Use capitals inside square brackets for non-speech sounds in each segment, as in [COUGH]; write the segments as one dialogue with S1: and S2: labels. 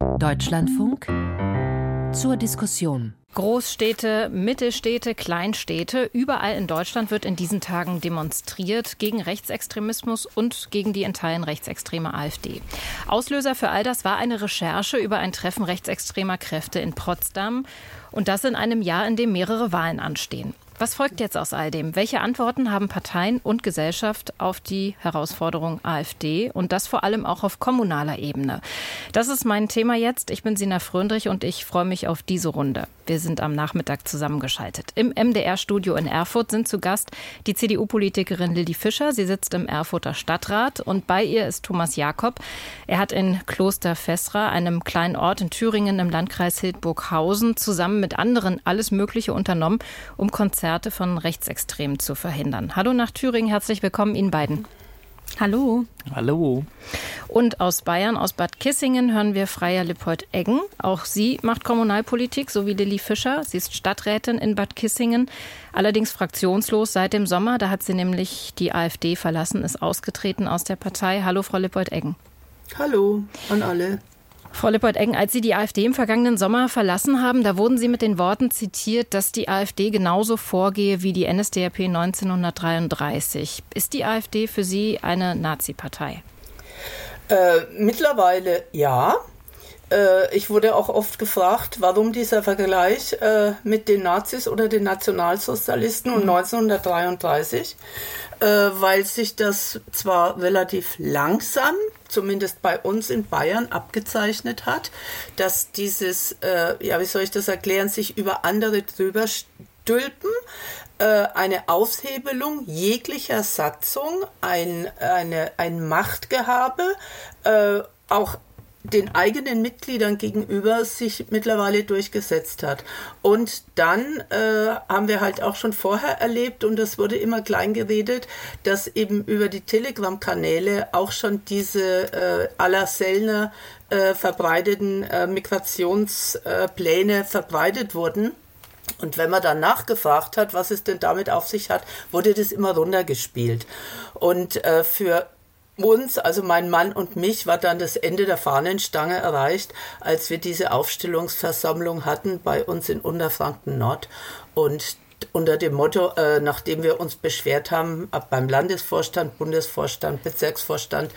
S1: Deutschlandfunk zur Diskussion.
S2: Großstädte, Mittelstädte, Kleinstädte, überall in Deutschland wird in diesen Tagen demonstriert gegen Rechtsextremismus und gegen die in Teilen rechtsextreme AfD. Auslöser für all das war eine Recherche über ein Treffen rechtsextremer Kräfte in Potsdam und das in einem Jahr, in dem mehrere Wahlen anstehen. Was folgt jetzt aus all dem? Welche Antworten haben Parteien und Gesellschaft auf die Herausforderung AfD und das vor allem auch auf kommunaler Ebene? Das ist mein Thema jetzt. Ich bin Sina Fröndrich und ich freue mich auf diese Runde. Wir sind am Nachmittag zusammengeschaltet. Im MDR-Studio in Erfurt sind zu Gast die CDU-Politikerin Lilly Fischer. Sie sitzt im Erfurter Stadtrat und bei ihr ist Thomas Jakob. Er hat in Kloster Fessra, einem kleinen Ort in Thüringen im Landkreis Hildburghausen, zusammen mit anderen alles Mögliche unternommen, um Konzerte Konzerte von Rechtsextremen zu verhindern. Hallo nach Thüringen, herzlich willkommen Ihnen beiden.
S3: Hallo.
S4: Hallo.
S2: Und aus Bayern, aus Bad Kissingen, hören wir Freier Lippold-Eggen. Auch sie macht Kommunalpolitik, so wie Lilly Fischer. Sie ist Stadträtin in Bad Kissingen, allerdings fraktionslos seit dem Sommer. Da hat sie nämlich die AfD verlassen, ist ausgetreten aus der Partei. Hallo, Frau Lippold-Eggen.
S5: Hallo an alle.
S2: Frau Lippert-Eggen, als Sie die AfD im vergangenen Sommer verlassen haben, da wurden Sie mit den Worten zitiert, dass die AfD genauso vorgehe wie die NSDAP 1933. Ist die AfD für Sie eine Nazi-Partei?
S5: Äh, mittlerweile ja. Äh, ich wurde auch oft gefragt, warum dieser Vergleich äh, mit den Nazis oder den Nationalsozialisten und 1933, mhm. äh, weil sich das zwar relativ langsam zumindest bei uns in Bayern abgezeichnet hat, dass dieses, äh, ja, wie soll ich das erklären, sich über andere drüber stülpen, äh, eine Aushebelung jeglicher Satzung, ein, eine, ein Machtgehabe, äh, auch den eigenen Mitgliedern gegenüber sich mittlerweile durchgesetzt hat. Und dann äh, haben wir halt auch schon vorher erlebt, und es wurde immer klein geredet, dass eben über die Telegram-Kanäle auch schon diese äh, aller Sellner äh, verbreiteten äh, Migrationspläne verbreitet wurden. Und wenn man dann nachgefragt hat, was es denn damit auf sich hat, wurde das immer runtergespielt. Und äh, für uns, also mein Mann und mich, war dann das Ende der Fahnenstange erreicht, als wir diese Aufstellungsversammlung hatten bei uns in Unterfranken Nord. Und unter dem Motto, äh, nachdem wir uns beschwert haben beim Landesvorstand, Bundesvorstand, Bezirksvorstand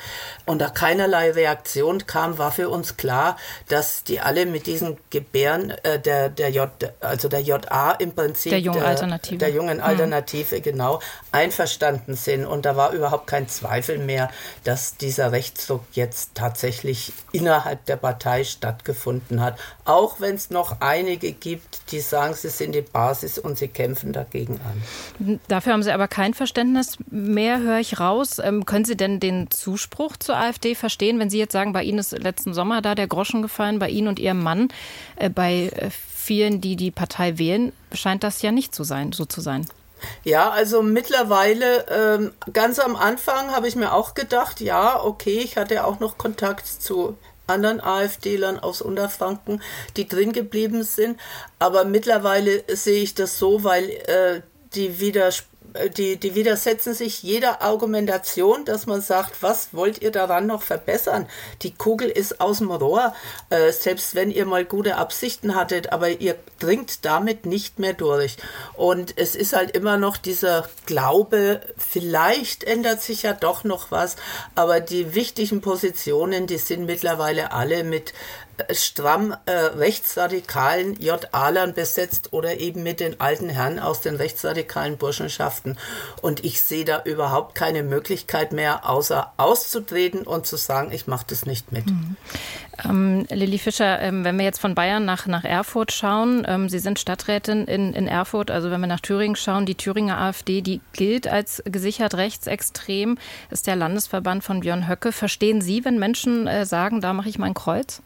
S5: und da keinerlei Reaktion kam, war für uns klar, dass die alle mit diesen Gebären äh, der, der J, also der JA im Prinzip
S2: der jungen Alternative,
S5: der, jungen mhm. Alternative mhm. genau einverstanden sind und da war überhaupt kein Zweifel mehr, dass dieser Rechtsdruck jetzt tatsächlich innerhalb der Partei stattgefunden hat, auch wenn es noch einige gibt, die sagen, sie sind die Basis und sie kämpfen kämpfen dagegen an.
S2: Dafür haben Sie aber kein Verständnis mehr, höre ich raus. Ähm, können Sie denn den Zuspruch zur AfD verstehen, wenn Sie jetzt sagen, bei Ihnen ist letzten Sommer da der Groschen gefallen, bei Ihnen und Ihrem Mann, äh, bei äh, vielen, die die Partei wählen, scheint das ja nicht zu sein, so zu sein.
S5: Ja, also mittlerweile, ähm, ganz am Anfang habe ich mir auch gedacht, ja, okay, ich hatte auch noch Kontakt zu anderen AfDlern aus Unterfranken, die drin geblieben sind. Aber mittlerweile sehe ich das so, weil äh, die Widersprüche die, die widersetzen sich jeder Argumentation, dass man sagt, was wollt ihr daran noch verbessern? Die Kugel ist aus dem Rohr, äh, selbst wenn ihr mal gute Absichten hattet, aber ihr dringt damit nicht mehr durch. Und es ist halt immer noch dieser Glaube, vielleicht ändert sich ja doch noch was, aber die wichtigen Positionen, die sind mittlerweile alle mit stramm äh, rechtsradikalen J-Alern besetzt oder eben mit den alten Herren aus den rechtsradikalen Burschenschaften. Und ich sehe da überhaupt keine Möglichkeit mehr, außer auszutreten und zu sagen, ich mache das nicht mit. Mhm.
S2: Ähm, Lilly Fischer, ähm, wenn wir jetzt von Bayern nach, nach Erfurt schauen, ähm, Sie sind Stadträtin in, in Erfurt, also wenn wir nach Thüringen schauen, die Thüringer AfD, die gilt als gesichert rechtsextrem, ist der Landesverband von Björn Höcke. Verstehen Sie, wenn Menschen äh, sagen, da mache ich mein Kreuz?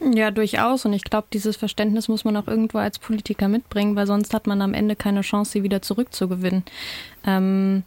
S3: Ja, durchaus. Und ich glaube, dieses Verständnis muss man auch irgendwo als Politiker mitbringen, weil sonst hat man am Ende keine Chance, sie wieder zurückzugewinnen. Ähm,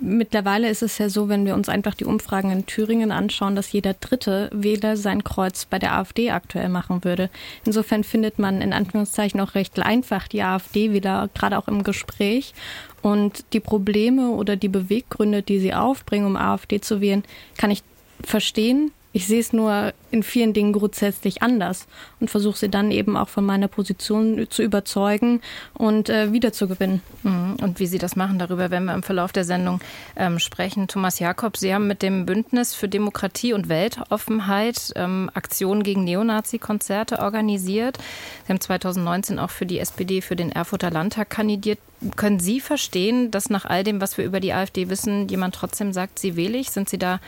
S3: mittlerweile ist es ja so, wenn wir uns einfach die Umfragen in Thüringen anschauen, dass jeder dritte Wähler sein Kreuz bei der AfD aktuell machen würde. Insofern findet man in Anführungszeichen auch recht einfach die AfD-Wähler, gerade auch im Gespräch. Und die Probleme oder die Beweggründe, die sie aufbringen, um AfD zu wählen, kann ich verstehen Ich sehe es nur in vielen Dingen grundsätzlich anders und versuche sie dann eben auch von meiner Position zu überzeugen und äh, wiederzugewinnen.
S2: Mhm. Und wie Sie das machen, darüber werden wir im Verlauf der Sendung ähm, sprechen. Thomas Jakob, Sie haben mit dem Bündnis für Demokratie und Weltoffenheit ähm, Aktionen gegen Neonazi-Konzerte organisiert. Sie haben 2019 auch für die SPD für den Erfurter Landtag kandidiert. Können Sie verstehen, dass nach all dem, was wir über die AfD wissen, jemand trotzdem sagt, sie wähle ich? Sind Sie da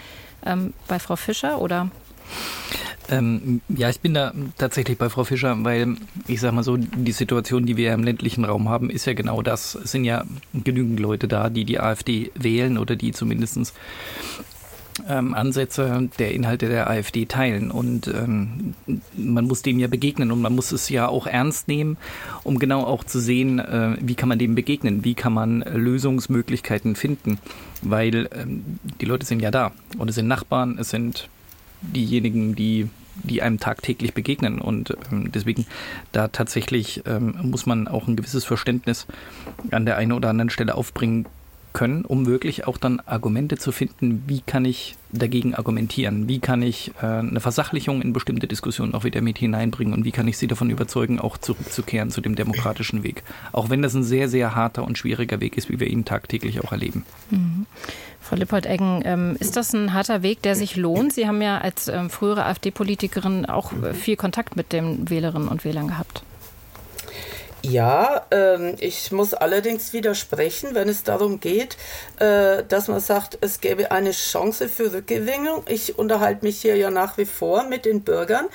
S2: ähm, bei Frau Fischer oder?
S4: Ähm, ja, ich bin da tatsächlich bei Frau Fischer, weil ich sage mal so, die Situation, die wir im ländlichen Raum haben, ist ja genau das. Es sind ja genügend Leute da, die die AfD wählen oder die zumindest ähm, Ansätze der Inhalte der AfD teilen. Und ähm, man muss dem ja begegnen und man muss es ja auch ernst nehmen, um genau auch zu sehen, äh, wie kann man dem begegnen, wie kann man Lösungsmöglichkeiten finden. Weil ähm, die Leute sind ja da und es sind Nachbarn, es sind diejenigen, die die einem tagtäglich begegnen. Und ähm, deswegen da tatsächlich ähm, muss man auch ein gewisses Verständnis an der einen oder anderen Stelle aufbringen können, um wirklich auch dann Argumente zu finden, wie kann ich dagegen argumentieren, wie kann ich äh, eine Versachlichung in bestimmte Diskussionen auch wieder mit hineinbringen und wie kann ich sie davon überzeugen, auch zurückzukehren zu dem demokratischen Weg. Auch wenn das ein sehr, sehr harter und schwieriger Weg ist, wie wir ihn tagtäglich auch erleben.
S2: Mhm. Frau Lippold-Eggen, ähm, ist das ein harter Weg, der sich lohnt? Sie haben ja als ähm, frühere AfD-Politikerin auch äh, viel Kontakt mit den Wählerinnen und Wählern gehabt.
S5: Ja, ähm, ich muss allerdings widersprechen, wenn es darum geht, äh, dass man sagt, es gäbe eine Chance für Rückgewinnung. Ich unterhalte mich hier ja nach wie vor mit den Bürgern.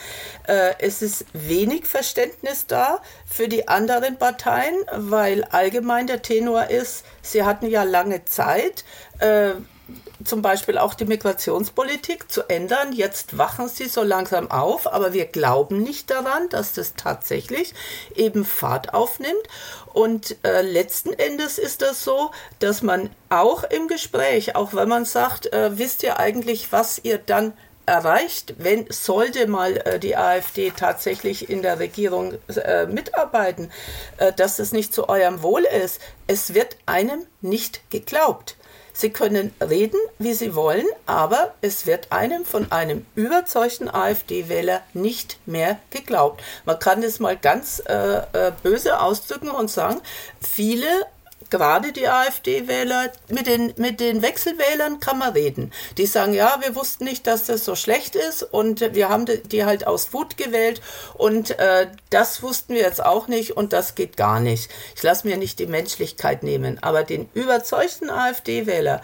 S5: Äh, es ist wenig Verständnis da für die anderen Parteien, weil allgemein der Tenor ist, sie hatten ja lange Zeit. Äh, zum Beispiel auch die Migrationspolitik zu ändern. Jetzt wachen sie so langsam auf, aber wir glauben nicht daran, dass das tatsächlich eben Fahrt aufnimmt. Und äh, letzten Endes ist das so, dass man auch im Gespräch, auch wenn man sagt, äh, wisst ihr eigentlich, was ihr dann erreicht, wenn sollte mal äh, die AfD tatsächlich in der Regierung äh, mitarbeiten, äh, dass es nicht zu eurem Wohl ist. Es wird einem nicht geglaubt. Sie können reden, wie Sie wollen, aber es wird einem von einem überzeugten AfD-Wähler nicht mehr geglaubt. Man kann es mal ganz äh, äh böse ausdrücken und sagen, viele gerade die AfD-Wähler, mit den, mit den Wechselwählern kann man reden. Die sagen, ja, wir wussten nicht, dass das so schlecht ist und wir haben die halt aus Wut gewählt und äh, das wussten wir jetzt auch nicht und das geht gar nicht. Ich lasse mir nicht die Menschlichkeit nehmen, aber den überzeugten AfD-Wähler,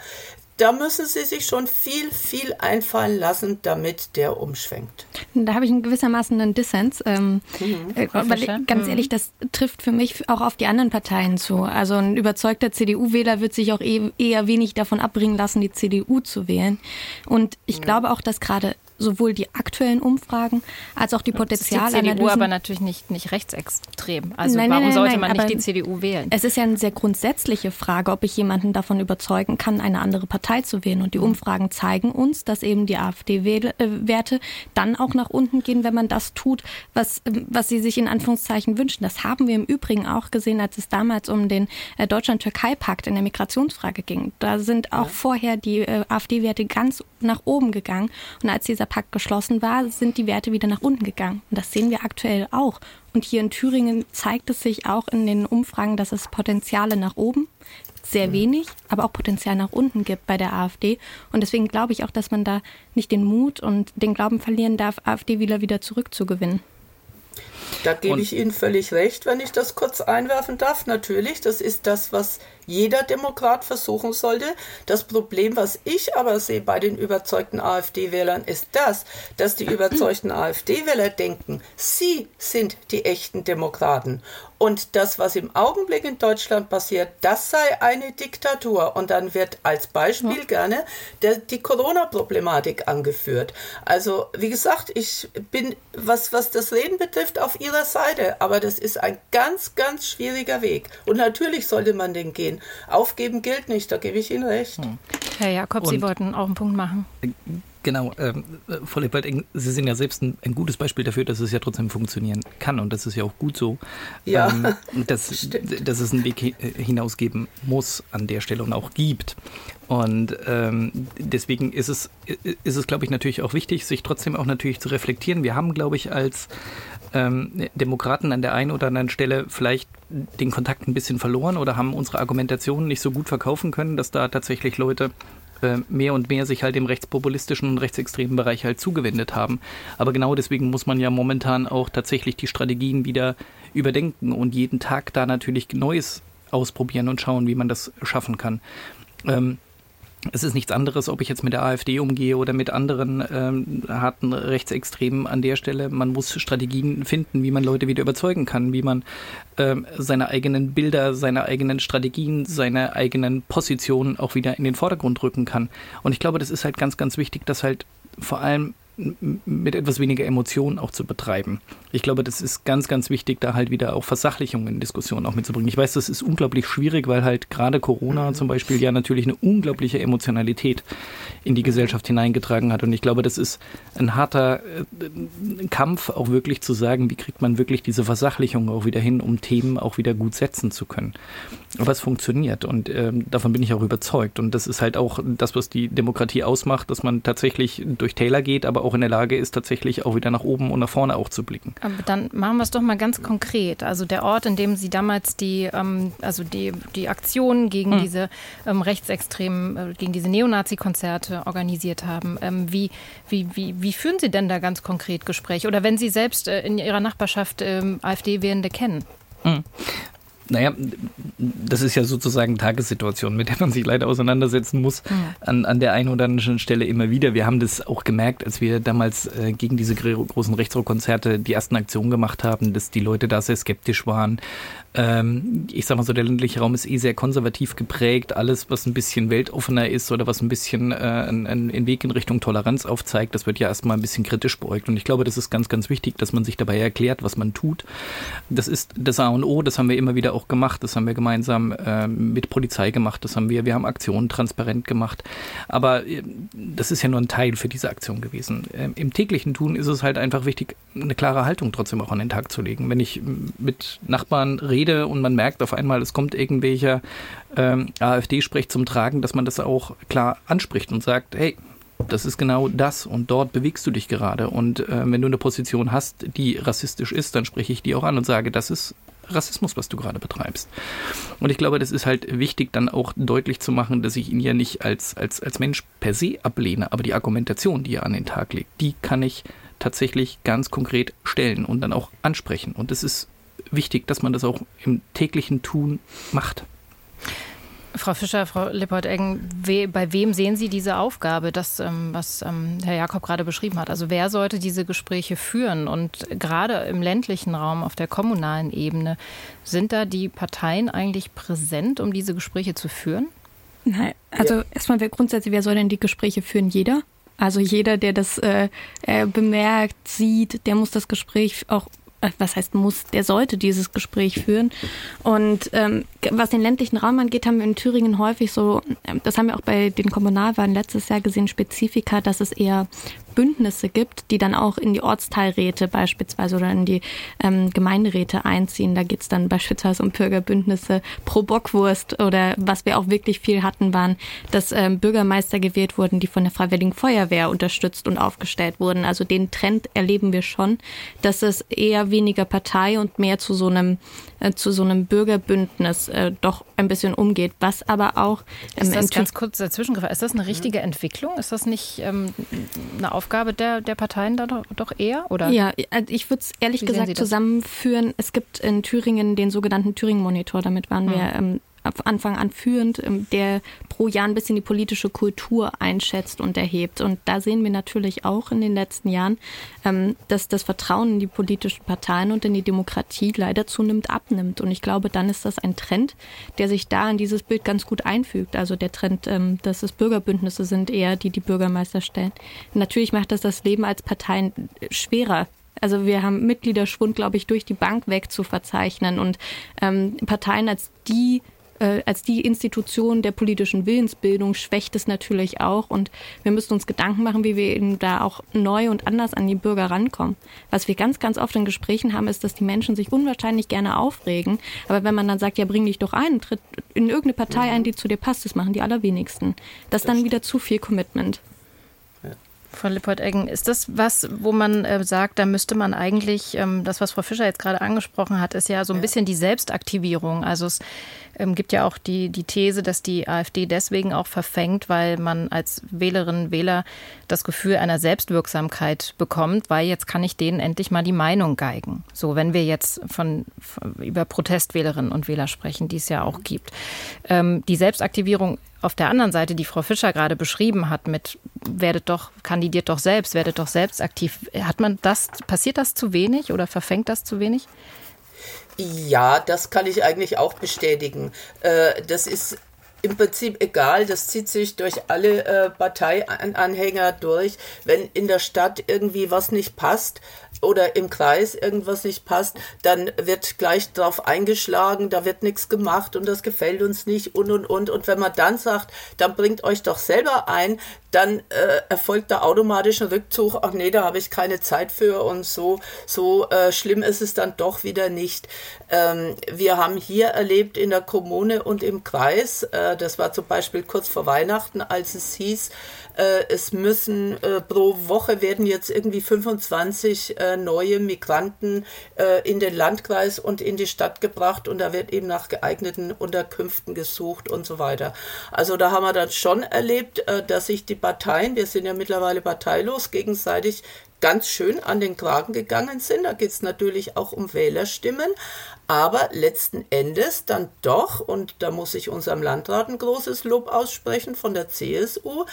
S5: da müssen sie sich schon viel, viel einfallen lassen, damit der umschwenkt.
S3: Da habe ich in gewissermaßen einen Dissens. Ähm, mhm. äh, weil, ganz mhm. ehrlich, das trifft für mich auch auf die anderen Parteien zu. Also ein überzeugter CDU-Wähler wird sich auch eh, eher wenig davon abbringen lassen, die CDU zu wählen. Und ich mhm. glaube auch, dass gerade sowohl die aktuellen Umfragen als auch die Potenzialanalysen.
S2: Die CDU aber natürlich nicht, nicht rechtsextrem. Also nein, warum nein, nein, sollte man nicht die CDU wählen?
S3: Es ist ja eine sehr grundsätzliche Frage, ob ich jemanden davon überzeugen kann, eine andere Partei zu wählen. Und die mhm. Umfragen zeigen uns, dass eben die AfD-Werte dann auch nach unten gehen, wenn man das tut, was, was sie sich in Anführungszeichen wünschen. Das haben wir im Übrigen auch gesehen, als es damals um den äh, Deutschland-Türkei-Pakt in der Migrationsfrage ging. Da sind auch ja. vorher die äh, AfD-Werte ganz nach oben gegangen. Und als dieser Pakt geschlossen war, sind die Werte wieder nach unten gegangen. Und das sehen wir aktuell auch. Und hier in Thüringen zeigt es sich auch in den Umfragen, dass es Potenziale nach oben, sehr wenig, aber auch Potenzial nach unten gibt bei der AfD. Und deswegen glaube ich auch, dass man da nicht den Mut und den Glauben verlieren darf, AfD-Wähler wieder zurückzugewinnen.
S5: Da gebe ich Ihnen völlig recht, wenn ich das kurz einwerfen darf. Natürlich, das ist das, was jeder Demokrat versuchen sollte. Das Problem, was ich aber sehe bei den überzeugten AfD-Wählern, ist das, dass die überzeugten AfD-Wähler denken, sie sind die echten Demokraten. Und das, was im Augenblick in Deutschland passiert, das sei eine Diktatur. Und dann wird als Beispiel ja. gerne der, die Corona-Problematik angeführt. Also, wie gesagt, ich bin, was, was das Reden betrifft, auf Ihrer Seite. Aber das ist ein ganz, ganz schwieriger Weg. Und natürlich sollte man den gehen. Aufgeben gilt nicht, da gebe ich Ihnen recht. Hm.
S2: Herr Jakob, Und Sie wollten auch einen Punkt machen. Äh,
S4: genau, ähm, Frau Leopold, Sie sind ja selbst ein, ein, gutes Beispiel dafür, dass es ja trotzdem funktionieren kann und das ist ja auch gut so.
S5: Ja, ähm, [LAUGHS]
S4: dass, dass es einen Weg hinausgeben muss an der Stelle und auch gibt. Und ähm, deswegen ist es, ist es, glaube ich, natürlich auch wichtig, sich trotzdem auch natürlich zu reflektieren. Wir haben, glaube ich, als ähm, Demokraten an der einen oder anderen Stelle vielleicht den Kontakt ein bisschen verloren oder haben unsere Argumentationen nicht so gut verkaufen können, dass da tatsächlich Leute äh, mehr und mehr sich halt dem rechtspopulistischen und rechtsextremen Bereich halt zugewendet haben. Aber genau deswegen muss man ja momentan auch tatsächlich die Strategien wieder überdenken und jeden Tag da natürlich Neues ausprobieren und schauen, wie man das schaffen kann. Ähm, es ist nichts anderes, ob ich jetzt mit der AfD umgehe oder mit anderen ähm, harten Rechtsextremen an der Stelle. Man muss Strategien finden, wie man Leute wieder überzeugen kann, wie man ähm, seine eigenen Bilder, seine eigenen Strategien, seine eigenen Positionen auch wieder in den Vordergrund rücken kann. Und ich glaube, das ist halt ganz, ganz wichtig, dass halt vor allem mit etwas weniger Emotionen auch zu betreiben. Ich glaube, das ist ganz, ganz wichtig, da halt wieder auch Versachlichungen in Diskussionen auch mitzubringen. Ich weiß, das ist unglaublich schwierig, weil halt gerade Corona zum Beispiel ja natürlich eine unglaubliche Emotionalität in die Gesellschaft hineingetragen hat. Und ich glaube, das ist ein harter äh, Kampf, auch wirklich zu sagen, wie kriegt man wirklich diese Versachlichung auch wieder hin, um Themen auch wieder gut setzen zu können. Aber es funktioniert und äh, davon bin ich auch überzeugt. Und das ist halt auch das, was die Demokratie ausmacht, dass man tatsächlich durch Täler geht, aber auch in der Lage ist, tatsächlich auch wieder nach oben und nach vorne auch zu blicken.
S2: Aber dann machen wir es doch mal ganz konkret. Also der Ort, in dem Sie damals die, ähm, also die, die Aktionen gegen hm. diese ähm, rechtsextremen, äh, gegen diese Neonazi-Konzerte organisiert haben. Ähm, wie, wie, wie, wie führen Sie denn da ganz konkret Gespräche? Oder wenn Sie selbst äh, in Ihrer Nachbarschaft ähm, AfD-Wählende kennen?
S4: Hm. Naja, das ist ja sozusagen Tagessituation, mit der man sich leider auseinandersetzen muss, an, an der einen oder anderen Stelle immer wieder. Wir haben das auch gemerkt, als wir damals äh, gegen diese großen Rechtsrockkonzerte die ersten Aktionen gemacht haben, dass die Leute da sehr skeptisch waren, ähm, ich sag mal so, der ländliche Raum ist eh sehr konservativ geprägt. Alles, was ein bisschen weltoffener ist oder was ein bisschen äh, einen, Weg in Richtung Toleranz aufzeigt, das wird ja erstmal ein bisschen kritisch beäugt. Und ich glaube, das ist ganz, ganz wichtig, dass man sich dabei erklärt, was man tut. Das ist das A und O, das haben wir immer wieder auch gemacht. Das haben wir gemeinsam äh, mit Polizei gemacht. Das haben wir, wir haben Aktionen transparent gemacht. Aber äh, das ist ja nur ein Teil für diese Aktion gewesen. Ähm, Im täglichen Tun ist es halt einfach wichtig, eine klare Haltung trotzdem auch an den Tag zu legen. Wenn ich mit Nachbarn rede, rede und man merkt auf einmal, es kommt irgendwelcher ähm, AfD-Sprech zum Tragen, dass man das auch klar anspricht und sagt, hey, das ist genau das und dort bewegst du dich gerade. Und äh, wenn du eine Position hast, die rassistisch ist, dann spreche ich die auch an und sage, das ist Rassismus, was du gerade betreibst. Und ich glaube, das ist halt wichtig, dann auch deutlich zu machen, dass ich ihn ja nicht als, als, als Mensch per se ablehne, aber die Argumentation, die er an den Tag legt, die kann ich tatsächlich ganz konkret stellen und dann auch ansprechen. Und das ist wichtig, dass man das auch im täglichen Tun macht.
S2: Frau Fischer, Frau Lippert-Eggen, we, bei wem sehen Sie diese Aufgabe, das, ähm, was ähm, Herr Jakob gerade beschrieben hat? Also wer sollte diese Gespräche führen? Und gerade im ländlichen Raum, auf der kommunalen Ebene, sind da die Parteien eigentlich präsent, um diese Gespräche zu führen?
S3: Nein, also ja. erstmal wer grundsätzlich, wer soll denn die Gespräche führen? Jeder? Also jeder, der das äh, äh bemerkt, sieht, der muss das Gespräch auch was heißt muss, der sollte dieses Gespräch führen. Und ähm, was den ländlichen Raum angeht, haben wir in Thüringen häufig so, ähm, das haben wir auch bei den Kommunalwahlen letztes Jahr gesehen, Spezifika, dass es eher Bündnisse gibt, die dann auch in die Ortsteilräte beispielsweise oder in die ähm, Gemeinderäte einziehen. Da geht es dann beispielsweise um Bürgerbündnisse pro Bockwurst oder was wir auch wirklich viel hatten, waren, dass ähm, Bürgermeister gewählt wurden, die von der Freiwilligen Feuerwehr unterstützt und aufgestellt wurden. Also den Trend erleben wir schon, dass es eher weniger Partei und mehr zu so einem äh, zu so einem Bürgerbündnis äh, doch ein bisschen umgeht, was aber auch
S2: ähm, ist das ganz kurz dazwischen ist das eine richtige Entwicklung? Ist das nicht ähm, eine Aufgabe? Der, der Parteien da doch, doch eher? Oder?
S3: Ja, also ich würde es ehrlich Wie gesagt zusammenführen. Es gibt in Thüringen den sogenannten Thüringen-Monitor. Damit waren hm. wir ähm, Anfang an führend, ähm, der pro Jahr ein bisschen die politische Kultur einschätzt und erhebt. Und da sehen wir natürlich auch in den letzten Jahren, ähm, dass das Vertrauen in die politischen Parteien und in die Demokratie leider zunimmt, abnimmt. Und ich glaube, dann ist das ein Trend, der sich da in dieses Bild ganz gut einfügt. Also der Trend, ähm, dass es Bürgerbündnisse sind eher, die die Bürgermeister stellen. Natürlich macht das das Leben als Parteien schwerer, also wir haben Mitgliederschwund, glaube ich, durch die Bank weg zu verzeichnen und Parteien als die äh, als die Institution der politischen Willensbildung schwächt es natürlich auch. Und wir müssen uns Gedanken machen, wie wir eben da auch neu und anders an die Bürger rankommen. Was wir ganz, ganz oft in Gesprächen haben, ist, dass die Menschen sich unwahrscheinlich gerne aufregen. Aber wenn man dann sagt, ja, bring dich doch ein, tritt in irgendeine Partei ein, die zu dir passt, das machen die allerwenigsten. Das ist dann wieder zu viel Commitment.
S2: Frau Lippold-Eggen, ist das was, wo man äh, sagt, da müsste man eigentlich, ähm, das, was Frau Fischer jetzt gerade angesprochen hat, ist ja so ein bisschen die Selbstaktivierung. Also es ähm, gibt ja auch die, die These, dass die AfD deswegen auch verfängt, weil man als Wählerinnen und Wähler das Gefühl einer Selbstwirksamkeit bekommt, weil jetzt kann ich denen endlich mal die Meinung geigen. So, wenn wir jetzt von, von über Protestwählerinnen und Wähler sprechen, die es ja auch gibt. Ähm, die Selbstaktivierung auf der anderen Seite, die Frau Fischer gerade beschrieben hat, mit werdet doch, kandidiert doch selbst, werdet doch selbst aktiv. Hat man das, passiert das zu wenig oder verfängt das zu wenig?
S5: Ja, das kann ich eigentlich auch bestätigen. Äh, das ist im Prinzip egal, das zieht sich durch alle äh, Parteianhänger durch. Wenn in der Stadt irgendwie was nicht passt, oder im Kreis irgendwas nicht passt, dann wird gleich drauf eingeschlagen, da wird nichts gemacht und das gefällt uns nicht und und und. Und wenn man dann sagt, dann bringt euch doch selber ein, dann äh, erfolgt da automatisch ein Rückzug, ach nee, da habe ich keine Zeit für und so, so äh, schlimm ist es dann doch wieder nicht. Ähm, wir haben hier erlebt in der Kommune und im Kreis, äh, das war zum Beispiel kurz vor Weihnachten, als es hieß, es müssen äh, pro Woche werden jetzt irgendwie 25 äh, neue Migranten in den Landkreis und in die Stadt gebracht und da wird eben nach geeigneten Unterkünften gesucht und so weiter. Also da haben wir dann schon erlebt, dass sich die Parteien, wir sind ja mittlerweile parteilos, gegenseitig ganz schön an den Kragen gegangen sind. Da geht es natürlich auch um Wählerstimmen, aber letzten Endes dann doch, und da muss ich unserem Landrat ein großes Lob aussprechen von der CSU,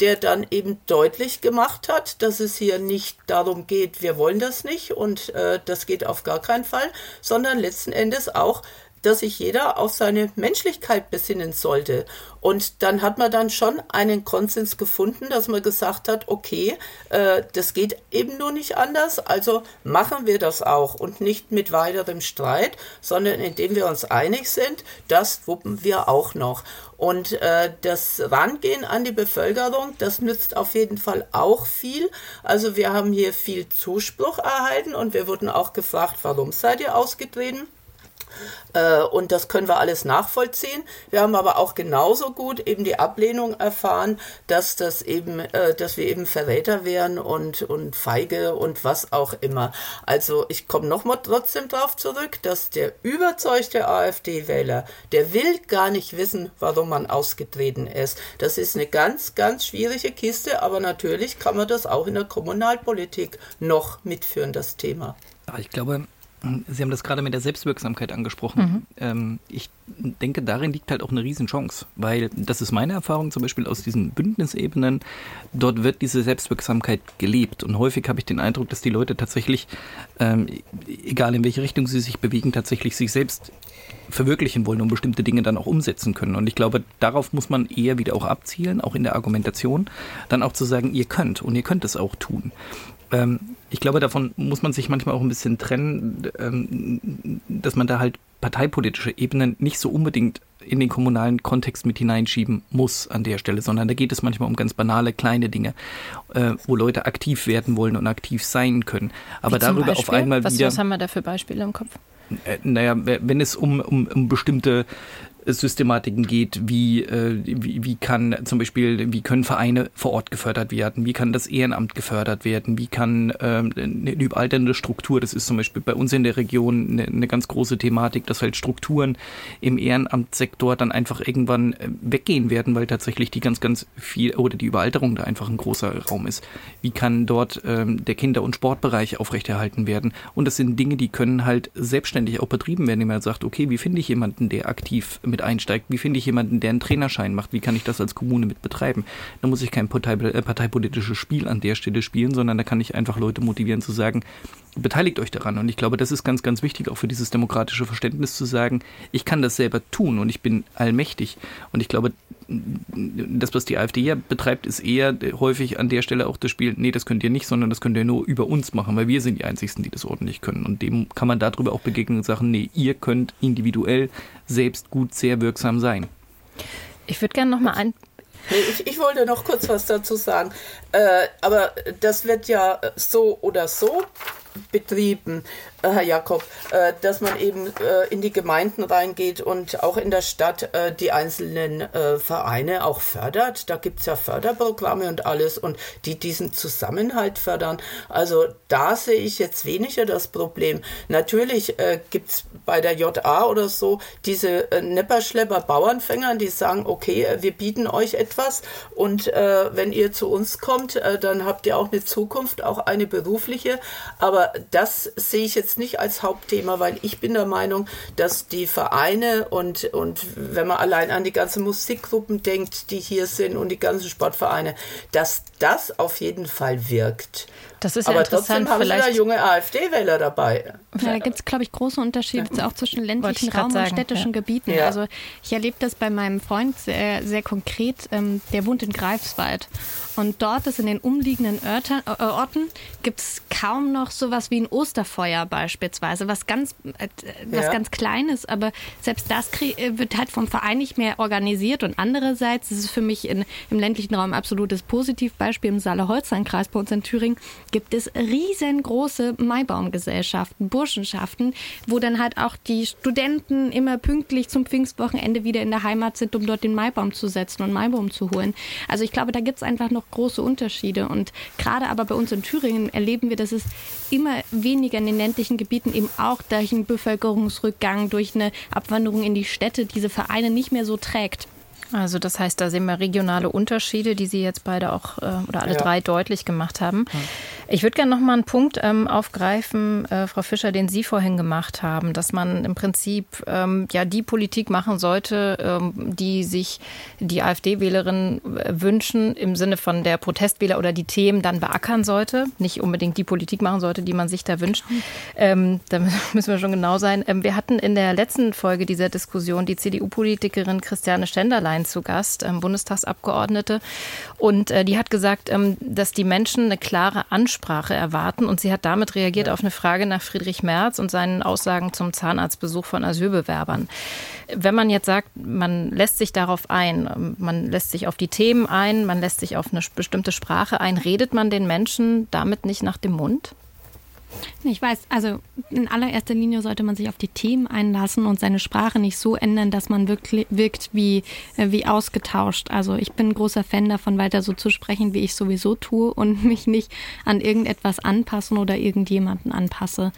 S5: der dann eben deutlich gemacht hat, dass es hier nicht darum geht, wir wollen das nicht und äh, das geht auf gar keinen Fall, sondern letzten Endes auch dass sich jeder auf seine Menschlichkeit besinnen sollte. Und dann hat man dann schon einen Konsens gefunden, dass man gesagt hat, okay, äh, das geht eben nur nicht anders, also machen wir das auch und nicht mit weiterem Streit, sondern indem wir uns einig sind, das wuppen wir auch noch. Und äh, das Rangehen an die Bevölkerung, das nützt auf jeden Fall auch viel. Also wir haben hier viel Zuspruch erhalten und wir wurden auch gefragt, warum seid ihr ausgetreten? Äh, und das können wir alles nachvollziehen. Wir haben aber auch genauso gut eben die Ablehnung erfahren, dass das eben, äh, dass wir eben Verräter wären und, und feige und was auch immer. Also ich komme nochmal trotzdem darauf zurück, dass der überzeugte AfD-Wähler, der will gar nicht wissen, warum man ausgetreten ist. Das ist eine ganz, ganz schwierige Kiste, aber natürlich kann man das auch in der Kommunalpolitik noch mitführen, das Thema.
S4: Ich glaube, Sie haben das gerade mit der Selbstwirksamkeit angesprochen. Mhm. Ähm, ich denke, darin liegt halt auch eine Riesenchance, weil das ist meine Erfahrung zum Beispiel aus diesen Bündnisebenen. Dort wird diese Selbstwirksamkeit gelebt und häufig habe ich den Eindruck, dass die Leute tatsächlich, ähm, egal in welche Richtung sie sich bewegen, tatsächlich sich selbst verwirklichen wollen und bestimmte Dinge dann auch umsetzen können. Und ich glaube, darauf muss man eher wieder auch abzielen, auch in der Argumentation, dann auch zu sagen, ihr könnt und ihr könnt es auch tun. Ähm, ich glaube, davon muss man sich manchmal auch ein bisschen trennen, ähm, dass man da halt parteipolitische Ebenen nicht so unbedingt in den kommunalen Kontext mit hineinschieben muss an der Stelle, sondern da geht es manchmal um ganz banale kleine Dinge, äh, wo Leute aktiv werden wollen und aktiv sein können. Aber darüber
S2: Beispiel?
S4: auf einmal
S2: was,
S4: wieder.
S2: Was haben wir da für Beispiele im Kopf?
S4: Äh, naja, wenn es um, um, um bestimmte Systematiken geht, wie, äh, wie, wie kann zum Beispiel, wie können Vereine vor Ort gefördert werden, wie kann das Ehrenamt gefördert werden, wie kann ähm, eine überalternde Struktur, das ist zum Beispiel bei uns in der Region eine, eine ganz große Thematik, dass halt Strukturen im Ehrenamtssektor dann einfach irgendwann äh, weggehen werden, weil tatsächlich die ganz, ganz viel oder die Überalterung da einfach ein großer Raum ist. Wie kann dort ähm, der Kinder- und Sportbereich aufrechterhalten werden? Und das sind Dinge, die können halt selbstständig auch betrieben werden, indem man sagt, okay, wie finde ich jemanden, der aktiv mit einsteigt. Wie finde ich jemanden, der einen Trainerschein macht? Wie kann ich das als Kommune mit betreiben? Da muss ich kein Partei, äh, parteipolitisches Spiel an der Stelle spielen, sondern da kann ich einfach Leute motivieren zu sagen, beteiligt euch daran. Und ich glaube, das ist ganz, ganz wichtig, auch für dieses demokratische Verständnis zu sagen, ich kann das selber tun und ich bin allmächtig. Und ich glaube, das, was die AfD ja betreibt, ist eher häufig an der Stelle auch das Spiel, nee, das könnt ihr nicht, sondern das könnt ihr nur über uns machen, weil wir sind die Einzigen, die das ordentlich können. Und dem kann man darüber auch begegnen und sagen, nee, ihr könnt individuell selbst gut sehr wirksam sein.
S2: Ich würde gerne noch mal ein
S5: Nee, ich, ich wollte noch kurz was dazu sagen. Äh, aber das wird ja so oder so betrieben. Äh, Herr Jakob, äh, dass man eben äh, in die Gemeinden reingeht und auch in der Stadt die einzelnen Vereine auch fördert. Da gibt es ja Förderprogramme und alles und die diesen Zusammenhalt fördern. Also da sehe ich jetzt weniger das Problem. Natürlich gibt es bei der JA oder so diese Nepperschlepper Bauernfänger, die sagen, okay, wir bieten euch etwas und wenn ihr zu uns kommt, dann habt ihr auch eine Zukunft, auch eine berufliche. Aber das sehe ich jetzt nicht als Hauptthema, weil ich bin der Meinung, dass die Vereine und, und wenn man allein an die ganzen Musikgruppen denkt, die hier sind und die ganzen Sportvereine, dass das auf jeden Fall wirkt.
S2: Das ist ja
S5: Aber trotzdem haben vielleicht Sie da junge AfD-Wähler dabei.
S3: Ja, da gibt es, glaube ich, große Unterschiede ja. auch zwischen ländlichen Raum sagen, und städtischen ja. Gebieten. Ja. Also ich erlebe das bei meinem Freund sehr, sehr konkret. Ähm, der wohnt in Greifswald. Und dort ist in den umliegenden Örtern, äh, Orten gibt es kaum noch sowas wie ein Osterfeuer beispielsweise, was ganz, äh, was ja. ganz Kleines, aber selbst das äh, wird halt vom Verein nicht mehr organisiert. Und andererseits das ist es für mich in, im ländlichen Raum ein absolutes Positivbeispiel. Im Saale-Holstein-Kreis bei uns in Thüringen gibt es riesengroße Maibaumgesellschaften, Burschenschaften, wo dann halt auch die Studenten immer pünktlich zum Pfingstwochenende wieder in der Heimat sind, um dort den Maibaum zu setzen und Maibaum zu holen. Also ich glaube, da gibt es einfach noch große Unterschiede. Und gerade aber bei uns in Thüringen erleben wir, dass es immer weniger in den ländlichen Gebieten eben auch durch einen Bevölkerungsrückgang, durch eine Abwanderung in die Städte diese Vereine nicht mehr so trägt.
S2: Also das heißt, da sehen wir regionale Unterschiede, die Sie jetzt beide auch äh, oder alle ja. drei deutlich gemacht haben. Ja. Ich würde gerne noch mal einen Punkt ähm, aufgreifen, äh, Frau Fischer, den Sie vorhin gemacht haben, dass man im Prinzip ähm, ja die Politik machen sollte, ähm, die sich die AfD-Wählerinnen äh, wünschen, im Sinne von der Protestwähler oder die Themen dann beackern sollte, nicht unbedingt die Politik machen sollte, die man sich da wünscht. Ähm, da [LAUGHS] müssen wir schon genau sein. Ähm, wir hatten in der letzten Folge dieser Diskussion die CDU-Politikerin Christiane Ständerlein zu Gast, ähm, Bundestagsabgeordnete, und äh, die hat gesagt, ähm, dass die Menschen eine klare Ansprache Ansprache erwarten. Und sie hat damit reagiert ja. auf eine Frage nach Friedrich Merz und seinen Aussagen zum Zahnarztbesuch von Asylbewerbern. Wenn man jetzt sagt, man lässt sich darauf ein, man lässt sich auf die Themen ein, man lässt sich auf eine bestimmte Sprache ein, redet man den Menschen damit nicht nach dem Mund?
S3: Ich weiß, also in allererster Linie sollte man sich auf die Themen einlassen und seine Sprache nicht so ändern, dass man wirklich wirkt wie, äh, wie ausgetauscht. Also ich bin ein großer Fan davon, weiter so zu sprechen, wie ich sowieso tue und [LAUGHS] mich nicht an irgendetwas anpassen oder irgendjemanden anpasse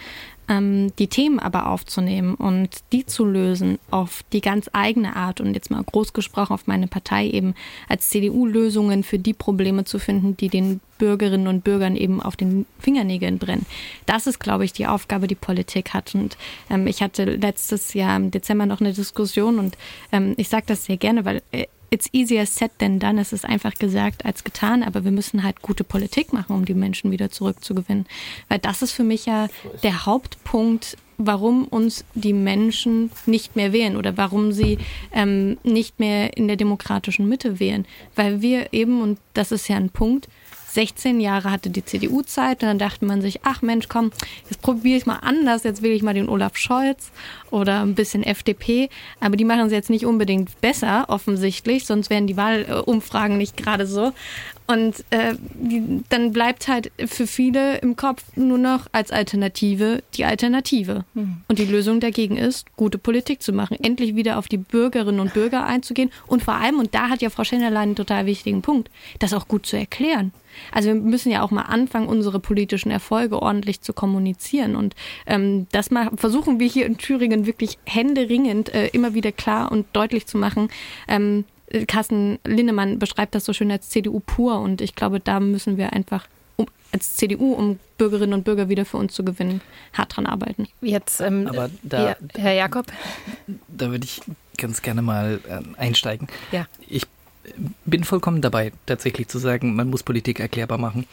S3: ähm, die Themen aber aufzunehmen und die zu lösen auf die ganz eigene Art und jetzt mal groß gesprochen auf meine Partei eben als CDU Lösungen für die Probleme zu finden, die den Bürgerinnen und Bürgern eben auf den Fingernägeln brennen. Das ist, glaube ich, die Aufgabe, die Politik hat. Und ähm, ich hatte letztes Jahr im Dezember noch eine Diskussion und ähm, ich sage das sehr gerne, weil äh, it's easier said than done. Es ist einfach gesagt als getan, aber wir müssen halt gute Politik machen, um die Menschen wieder zurückzugewinnen. Weil das ist für mich ja der Hauptpunkt, warum uns die Menschen nicht mehr wählen oder warum sie ähm, nicht mehr in der demokratischen Mitte wählen. Weil wir eben, und das ist ja ein Punkt, 16 Jahre hatte die CDU Zeit und dann dachte man sich, ach Mensch, komm, jetzt probiere ich mal anders, jetzt wähle ich mal den Olaf Scholz oder ein bisschen FDP, aber die machen es jetzt nicht unbedingt besser, offensichtlich, sonst wären die Wahlumfragen nicht gerade so. Und äh, die, dann bleibt halt für viele im Kopf nur noch als Alternative die Alternative. Mhm. Und die Lösung dagegen ist, gute Politik zu machen, endlich wieder auf die Bürgerinnen und Bürger einzugehen und vor allem, und da hat ja Frau Schenderlein einen total wichtigen Punkt, das auch gut zu erklären. Also wir müssen ja auch mal anfangen, unsere politischen Erfolge ordentlich zu kommunizieren. Und ähm, das mal versuchen wir hier in Thüringen wirklich händeringend äh, immer wieder klar und deutlich zu machen. Ähm, Carsten Linnemann beschreibt das so schön als CDU pur und ich glaube, da müssen wir einfach um, als CDU, um Bürgerinnen und Bürger wieder für uns zu gewinnen, hart dran arbeiten.
S2: Jetzt, ähm,
S4: Aber da,
S2: ja, Herr Jakob? [LAUGHS]
S4: Da würde ich ganz gerne mal äh, einsteigen.
S2: Ja.
S4: Ich bin vollkommen dabei, tatsächlich zu sagen, man muss Politik erklärbar machen.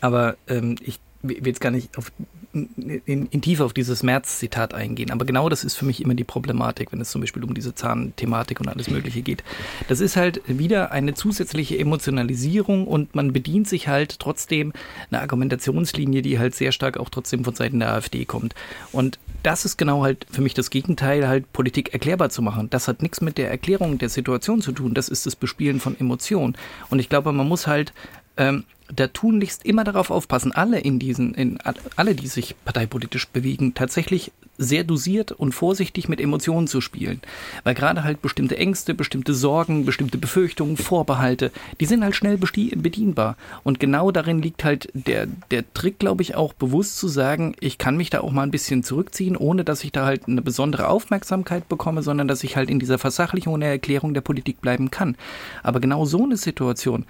S4: Aber ähm, ich will jetzt gar nicht auf in, in Tiefe auf dieses März-Zitat eingehen. Aber genau das ist für mich immer die Problematik, wenn es zum Beispiel um diese Zahnthematik und alles Mögliche geht. Das ist halt wieder eine zusätzliche Emotionalisierung und man bedient sich halt trotzdem eine Argumentationslinie, die halt sehr stark auch trotzdem von Seiten der AfD kommt. Und das ist genau halt für mich das Gegenteil, halt Politik erklärbar zu machen. Das hat nichts mit der Erklärung der Situation zu tun. Das ist das Bespielen von Emotionen. Und ich glaube, man muss halt ähm, da tunlichst immer darauf aufpassen, alle in diesen, in, alle, die sich parteipolitisch bewegen, tatsächlich sehr dosiert und vorsichtig mit Emotionen zu spielen. Weil gerade halt bestimmte Ängste, bestimmte Sorgen, bestimmte Befürchtungen, Vorbehalte, die sind halt schnell bedienbar. Und genau darin liegt halt der, der Trick, glaube ich, auch bewusst zu sagen, ich kann mich da auch mal ein bisschen zurückziehen, ohne dass ich da halt eine besondere Aufmerksamkeit bekomme, sondern dass ich halt in dieser Versachlichung und Erklärung der Politik bleiben kann. Aber genau so eine Situation,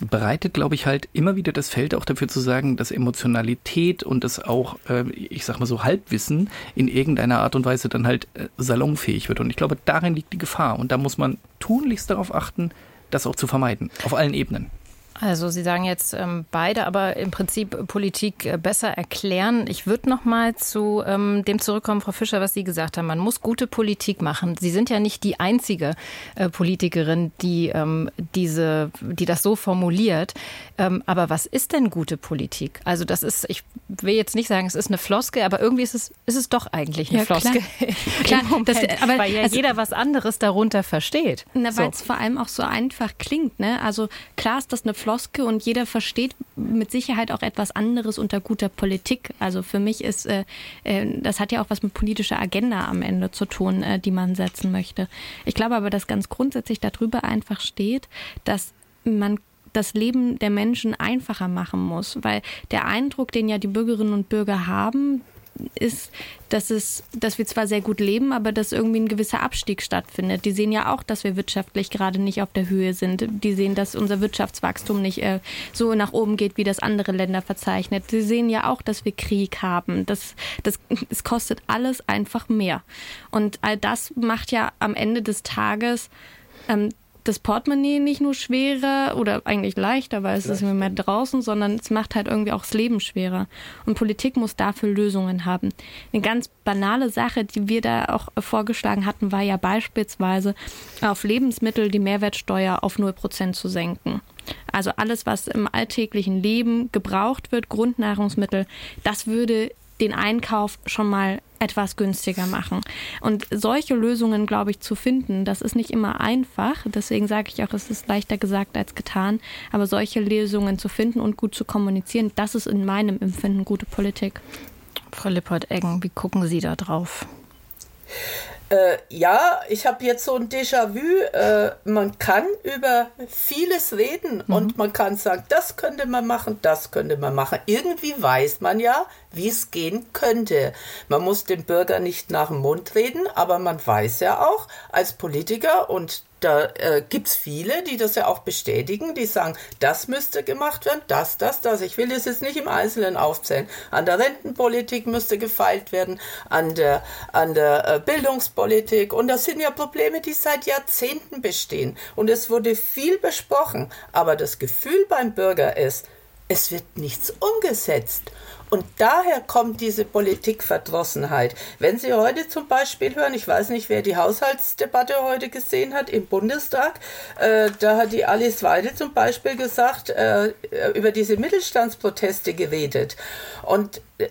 S4: bereitet, glaube ich, halt immer wieder das Feld auch dafür zu sagen, dass Emotionalität und das auch, äh, ich sag mal so, Halbwissen in irgendeiner Art und Weise dann halt äh, salonfähig wird. Und ich glaube, darin liegt die Gefahr. Und da muss man tunlichst darauf achten, das auch zu vermeiden, auf allen Ebenen.
S2: Also Sie sagen jetzt ähm, beide, aber im Prinzip Politik äh, besser erklären. Ich würde noch mal zu ähm, dem zurückkommen, Frau Fischer, was Sie gesagt haben. Man muss gute Politik machen. Sie sind ja nicht die einzige äh, Politikerin, die ähm, diese, die das so formuliert. Ähm, aber was ist denn gute Politik? Also das ist, ich will jetzt nicht sagen, es ist eine Floske, aber irgendwie ist es, ist es doch eigentlich eine ja, Floske. [LAUGHS] Klar, klar das, aber weil ja also, jeder was anderes darunter versteht.
S3: Na, weil es vor allem auch so einfach klingt. Ne? Also klar ist das eine Floske. Floske und jeder versteht mit Sicherheit auch etwas anderes unter guter Politik. Also für mich ist, äh, äh, das hat ja auch was mit politischer Agenda am Ende zu tun, äh, die man setzen möchte. Ich glaube aber, dass ganz grundsätzlich darüber einfach steht, dass man das Leben der Menschen einfacher machen muss, weil der Eindruck, den ja die Bürgerinnen und Bürger haben, ist, dass es, dass wir zwar sehr gut leben, aber dass irgendwie ein gewisser Abstieg stattfindet. Die sehen ja auch, dass wir wirtschaftlich gerade nicht auf der Höhe sind. Die sehen, dass unser Wirtschaftswachstum nicht äh, so nach oben geht, wie das andere Länder verzeichnet. Sie sehen ja auch, dass wir Krieg haben. Das, das, es kostet alles einfach mehr. Und all das macht ja am Ende des Tages ähm, das Portemonnaie nicht nur schwerer oder eigentlich leichter, weil es ist immer mehr draußen, sondern es macht halt irgendwie auch das Leben schwerer. Und Politik muss dafür Lösungen haben. Eine ganz banale Sache, die wir da auch vorgeschlagen hatten, war ja beispielsweise auf Lebensmittel die Mehrwertsteuer auf 0% zu senken. Also alles, was im alltäglichen Leben gebraucht wird, Grundnahrungsmittel, das würde den Einkauf schon mal etwas günstiger machen. Und solche Lösungen, glaube ich, zu finden, das ist nicht immer einfach. Deswegen sage ich auch, es ist leichter gesagt als getan. Aber solche Lösungen zu finden und gut zu kommunizieren, das ist in meinem Empfinden gute Politik.
S2: Frau Lippert-Eggen, wie gucken Sie da drauf?
S5: Äh, ja, ich habe jetzt so ein Déjà-vu. Äh, man kann über vieles reden mhm. und man kann sagen, das könnte man machen, das könnte man machen. Irgendwie weiß man ja, wie es gehen könnte. Man muss dem Bürger nicht nach dem Mund reden, aber man weiß ja auch als Politiker und da äh, gibt es viele, die das ja auch bestätigen, die sagen, das müsste gemacht werden, das, das, das. Ich will das jetzt nicht im Einzelnen aufzählen. An der Rentenpolitik müsste gefeilt werden, an der, an der äh, Bildungspolitik. Und das sind ja Probleme, die seit Jahrzehnten bestehen. Und es wurde viel besprochen. Aber das Gefühl beim Bürger ist, es wird nichts umgesetzt. Und daher kommt diese Politikverdrossenheit. Wenn Sie heute zum Beispiel hören, ich weiß nicht, wer die Haushaltsdebatte heute gesehen hat im Bundestag, äh, da hat die Alice Weide zum Beispiel gesagt, äh, über diese Mittelstandsproteste geredet. Und äh,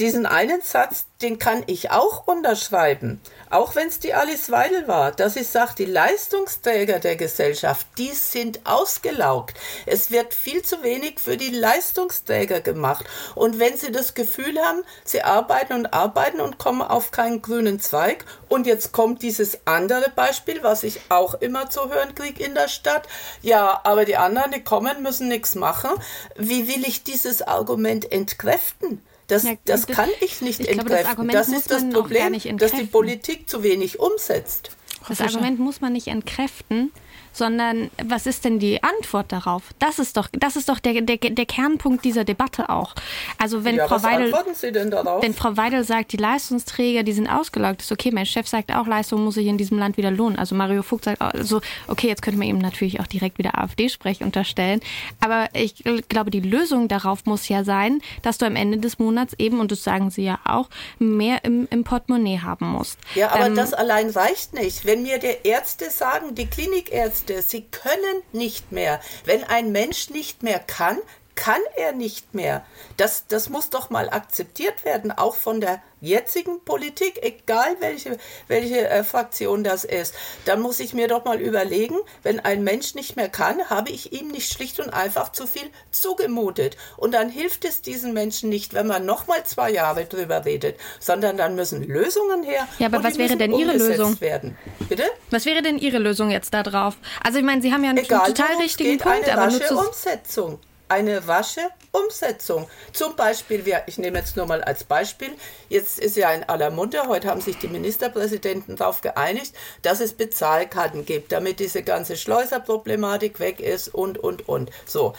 S5: diesen einen Satz, den kann ich auch unterschreiben, auch wenn es die Alice Weidel war, dass sie sagt, die Leistungsträger der Gesellschaft, die sind ausgelaugt. Es wird viel zu wenig für die Leistungsträger gemacht. Und wenn sie das Gefühl haben, sie arbeiten und arbeiten und kommen auf keinen grünen Zweig, und jetzt kommt dieses andere Beispiel, was ich auch immer zu hören kriege in der Stadt, ja, aber die anderen, die kommen, müssen nichts machen. Wie will ich dieses Argument entkräften? Das, ja, das, kann ich nicht ich entkräften. Glaube, das, das ist das Problem, dass die Politik zu wenig umsetzt.
S3: Das Argument muss man nicht entkräften, sondern was ist denn die Antwort darauf? Das ist doch, das ist doch der, der, der Kernpunkt dieser Debatte auch. Also wenn
S5: ja,
S3: Frau
S5: was
S3: Weidel,
S5: Sie denn darauf?
S3: wenn Frau Weidel sagt, die Leistungsträger, die sind ausgelaugt, ist okay. Mein Chef sagt auch, Leistung muss sich in diesem Land wieder lohnen. Also Mario Vogt sagt, also okay, jetzt könnte man ihm natürlich auch direkt wieder AfD-Sprech unterstellen. Aber ich glaube, die Lösung darauf muss ja sein, dass du am Ende des Monats eben, und das sagen Sie ja auch, mehr im, im Portemonnaie haben musst.
S5: Ja, aber ähm, das allein reicht nicht. Wenn mir die Ärzte sagen, die Klinikärzte, sie können nicht mehr. Wenn ein Mensch nicht mehr kann, kann er nicht mehr. Das, das muss doch mal akzeptiert werden, auch von der jetzigen Politik, egal welche, welche äh, Fraktion das ist. Dann muss ich mir doch mal überlegen, wenn ein Mensch nicht mehr kann, habe ich ihm nicht schlicht und einfach zu viel zugemutet. Und dann hilft es diesen Menschen nicht, wenn man noch mal zwei Jahre drüber redet, sondern dann müssen Lösungen her.
S3: Ja, aber was wäre denn Ihre Lösung?
S5: Werden. Bitte?
S3: Was wäre denn Ihre Lösung jetzt da drauf? Also ich meine, Sie haben ja einen
S5: Egal,
S3: total richtigen Punkt, aber
S5: nur zur Umsetzung eine rasche Umsetzung. Zum Beispiel, ich nehme jetzt nur mal als Beispiel, jetzt ist ja in aller Munde, heute haben sich die Ministerpräsidenten darauf geeinigt, dass es Bezahlkarten gibt, damit diese ganze Schleuserproblematik weg ist und, und, und. So,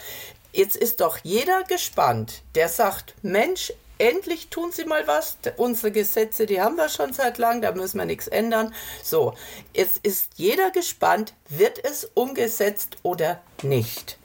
S5: jetzt ist doch jeder gespannt, der sagt, Mensch, endlich tun sie mal was. Unsere Gesetze, die haben wir schon seit langem, da müssen wir nichts ändern. So, jetzt ist jeder gespannt, wird es umgesetzt oder nicht.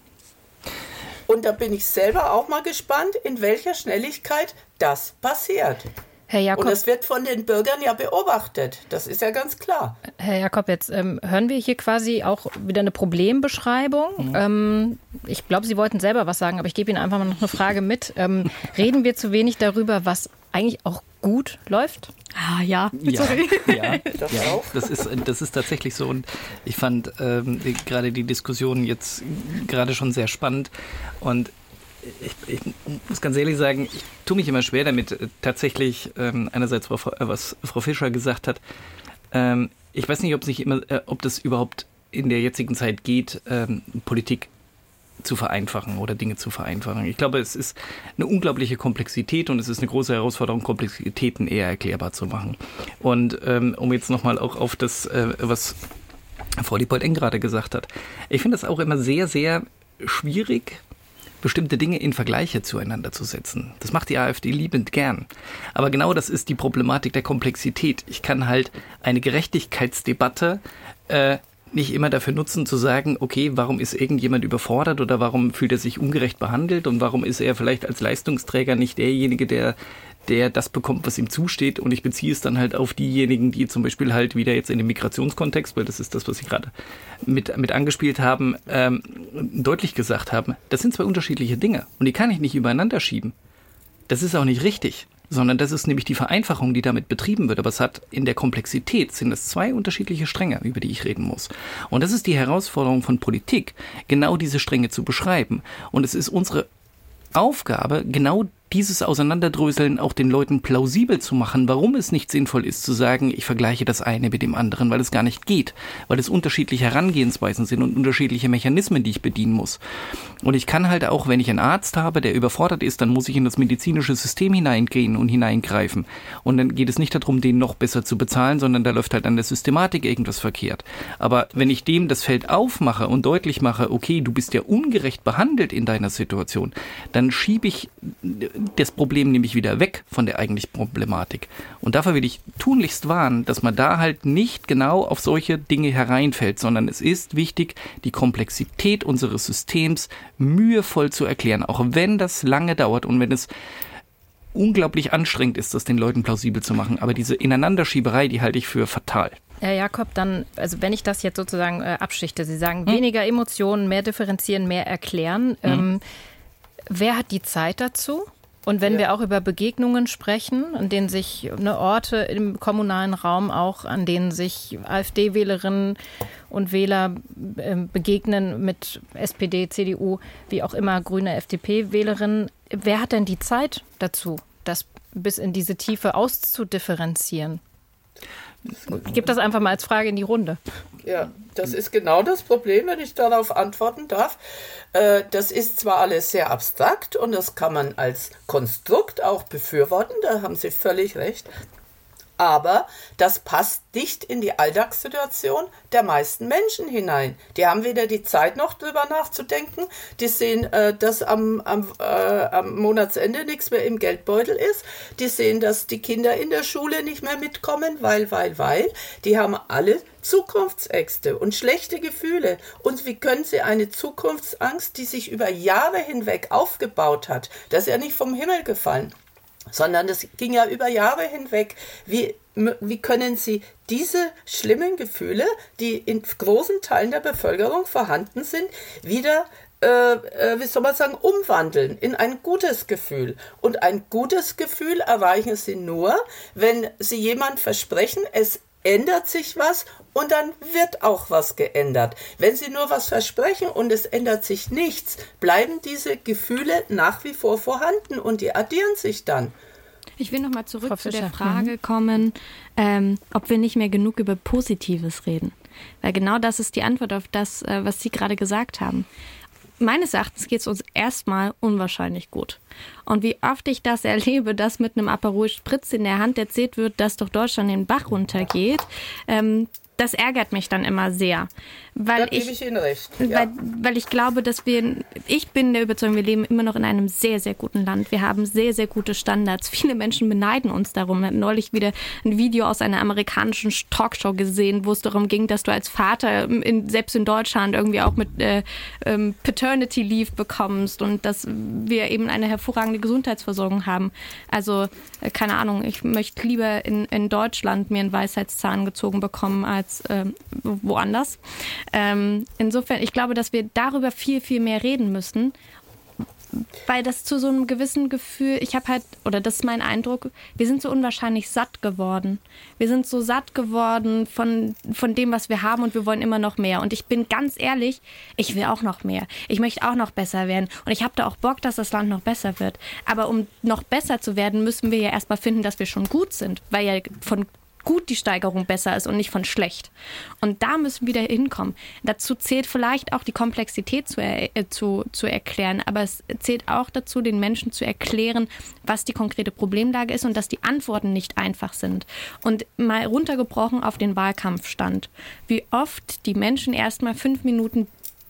S5: Und da bin ich selber auch mal gespannt, in welcher Schnelligkeit das passiert.
S2: Herr Jakob,
S5: und es wird von den Bürgern ja beobachtet. Das ist ja ganz klar.
S2: Herr Jakob, jetzt ähm, hören wir hier quasi auch wieder eine Problembeschreibung. Mhm. Ähm, ich glaube, Sie wollten selber was sagen, aber ich gebe Ihnen einfach mal noch eine Frage mit. Ähm, reden wir zu wenig darüber, was eigentlich auch gut läuft?
S3: Ah ja,
S4: ja, [LAUGHS] ja, das, ja das, ist, das ist tatsächlich so. Und ich fand ähm, gerade die Diskussion jetzt gerade schon sehr spannend. Und ich, ich, muss ganz ehrlich sagen, ich tue mich immer schwer damit, äh, tatsächlich ähm, einerseits, Frau, äh, was Frau Fischer gesagt hat. Ähm, ich weiß nicht, ob, sich immer, äh, ob das überhaupt in der jetzigen Zeit geht, ähm, Politik zu vereinfachen oder Dinge zu vereinfachen. Ich glaube, es ist eine unglaubliche Komplexität und es ist eine große Herausforderung, Komplexitäten eher erklärbar zu machen. Und ähm, um jetzt nochmal auch auf das, äh, was Frau Diepold-Eng gerade gesagt hat. Ich finde es auch immer sehr, sehr schwierig, bestimmte Dinge in Vergleiche zueinander zu setzen. Das macht die AfD liebend gern. Aber genau das ist die Problematik der Komplexität. Ich kann halt eine Gerechtigkeitsdebatte äh, nicht immer dafür nutzen zu sagen, okay, warum ist irgendjemand überfordert oder warum fühlt er sich ungerecht behandelt und warum ist er vielleicht als Leistungsträger nicht derjenige, der der das bekommt, was ihm zusteht. Und ich beziehe es dann halt auf diejenigen, die zum Beispiel halt wieder jetzt in dem Migrationskontext, weil das ist das, was Sie gerade mit, mit angespielt haben, ähm, deutlich gesagt haben, das sind zwei unterschiedliche Dinge und die kann ich nicht übereinander schieben. Das ist auch nicht richtig sondern das ist nämlich die Vereinfachung, die damit betrieben wird. Aber es hat in der Komplexität sind es zwei unterschiedliche Stränge, über die ich reden muss. Und das ist die Herausforderung von Politik, genau diese Stränge zu beschreiben. Und es ist unsere Aufgabe, genau dieses Auseinanderdröseln auch den Leuten plausibel zu machen, warum es nicht sinnvoll ist zu sagen, ich vergleiche das eine mit dem anderen, weil es gar nicht geht, weil es unterschiedliche Herangehensweisen sind und unterschiedliche Mechanismen, die ich bedienen muss. Und ich kann halt auch, wenn ich einen Arzt habe, der überfordert ist, dann muss ich in das medizinische System hineingehen und hineingreifen. Und dann geht es nicht darum, den noch besser zu bezahlen, sondern da läuft halt an der Systematik irgendwas verkehrt. Aber wenn ich dem das Feld aufmache und deutlich mache, okay, du bist ja ungerecht behandelt in deiner Situation, dann schiebe ich das Problem nämlich wieder weg von der eigentlichen Problematik. Und dafür will ich tunlichst warnen, dass man da halt nicht genau auf solche Dinge hereinfällt, sondern es ist wichtig, die Komplexität unseres Systems mühevoll zu erklären, auch wenn das lange dauert und wenn es unglaublich anstrengend ist, das den Leuten plausibel zu machen. Aber diese Ineinanderschieberei, die halte ich für fatal.
S2: Herr Jakob, dann, also wenn ich das jetzt sozusagen äh, abschichte, Sie sagen hm? weniger Emotionen, mehr differenzieren, mehr erklären. Hm. Ähm, wer hat die Zeit dazu? Und wenn ja. wir auch über Begegnungen sprechen, an denen sich ne, Orte im kommunalen Raum auch, an denen sich AfD-Wählerinnen und Wähler äh, begegnen mit SPD, CDU, wie auch immer, grüne FDP-Wählerinnen, wer hat denn die Zeit dazu, das bis in diese Tiefe auszudifferenzieren? Ich gebe das einfach mal als Frage in die Runde.
S5: Ja, das ist genau das Problem, wenn ich darauf antworten darf. Äh, das ist zwar alles sehr abstrakt und das kann man als Konstrukt auch befürworten, da haben Sie völlig recht. Aber das passt nicht in die Alltagssituation der meisten Menschen hinein. Die haben weder die Zeit noch drüber nachzudenken. Die sehen, äh, dass am, am, äh, am Monatsende nichts mehr im Geldbeutel ist. Die sehen, dass die Kinder in der Schule nicht mehr mitkommen, weil, weil, weil. Die haben alle Zukunftsängste und schlechte Gefühle. Und wie können sie eine Zukunftsangst, die sich über Jahre hinweg aufgebaut hat, das ist ja nicht vom Himmel gefallen, sondern das ging ja über Jahre hinweg. Wie, wie können Sie diese schlimmen Gefühle, die in großen Teilen der Bevölkerung vorhanden sind, wieder äh, äh, wie soll man sagen, umwandeln in ein gutes Gefühl. Und ein gutes Gefühl erreichen Sie nur, wenn Sie jemand versprechen, es ändert sich was und dann wird auch was geändert. Wenn Sie nur was versprechen und es ändert sich nichts, bleiben diese Gefühle nach wie vor vorhanden und die addieren sich dann.
S3: Ich will nochmal zurück zu der Frage mhm. kommen, ähm, ob wir nicht mehr genug über Positives reden. Weil genau das ist die Antwort auf das, äh, was Sie gerade gesagt haben meines Erachtens geht es uns erstmal unwahrscheinlich gut. Und wie oft ich das erlebe, dass mit einem Aperol Spritz in der Hand erzählt wird, dass doch Deutschland den Bach runtergeht, ähm, das ärgert mich dann immer sehr. Weil ich,
S5: ich Ihnen recht.
S3: Ja. Weil, weil ich glaube, dass wir, ich bin der Überzeugung, wir leben immer noch in einem sehr, sehr guten Land. Wir haben sehr, sehr gute Standards. [LAUGHS] Viele Menschen beneiden uns darum. Wir hatten neulich wieder ein Video aus einer amerikanischen Talkshow gesehen, wo es darum ging, dass du als Vater in, selbst in Deutschland irgendwie auch mit äh, ähm, Paternity Leave bekommst und dass wir eben eine hervorragende Gesundheitsversorgung haben. Also, äh, keine Ahnung, ich möchte lieber in, in Deutschland mir einen Weisheitszahn gezogen bekommen als äh, woanders. Ähm, insofern, ich glaube, dass wir darüber viel, viel mehr reden müssen, weil das zu so einem gewissen Gefühl, ich habe halt, oder das ist mein Eindruck, wir sind so unwahrscheinlich satt geworden. Wir sind so satt geworden von, von dem, was wir haben und wir wollen immer noch mehr. Und ich bin ganz ehrlich, ich will auch noch mehr. Ich möchte auch noch besser werden. Und ich habe da auch Bock, dass das Land noch besser wird. Aber um noch besser zu werden, müssen wir ja erstmal finden, dass wir schon gut sind. Weil ja von gut die Steigerung besser ist und nicht von schlecht. Und da müssen wir wieder hinkommen. Dazu zählt vielleicht auch die Komplexität zu, er, äh, zu, zu erklären, aber es zählt auch dazu, den Menschen zu erklären, was die konkrete Problemlage ist und dass die Antworten nicht einfach sind. Und mal runtergebrochen auf den Wahlkampfstand. Wie oft die Menschen erstmal fünf Minuten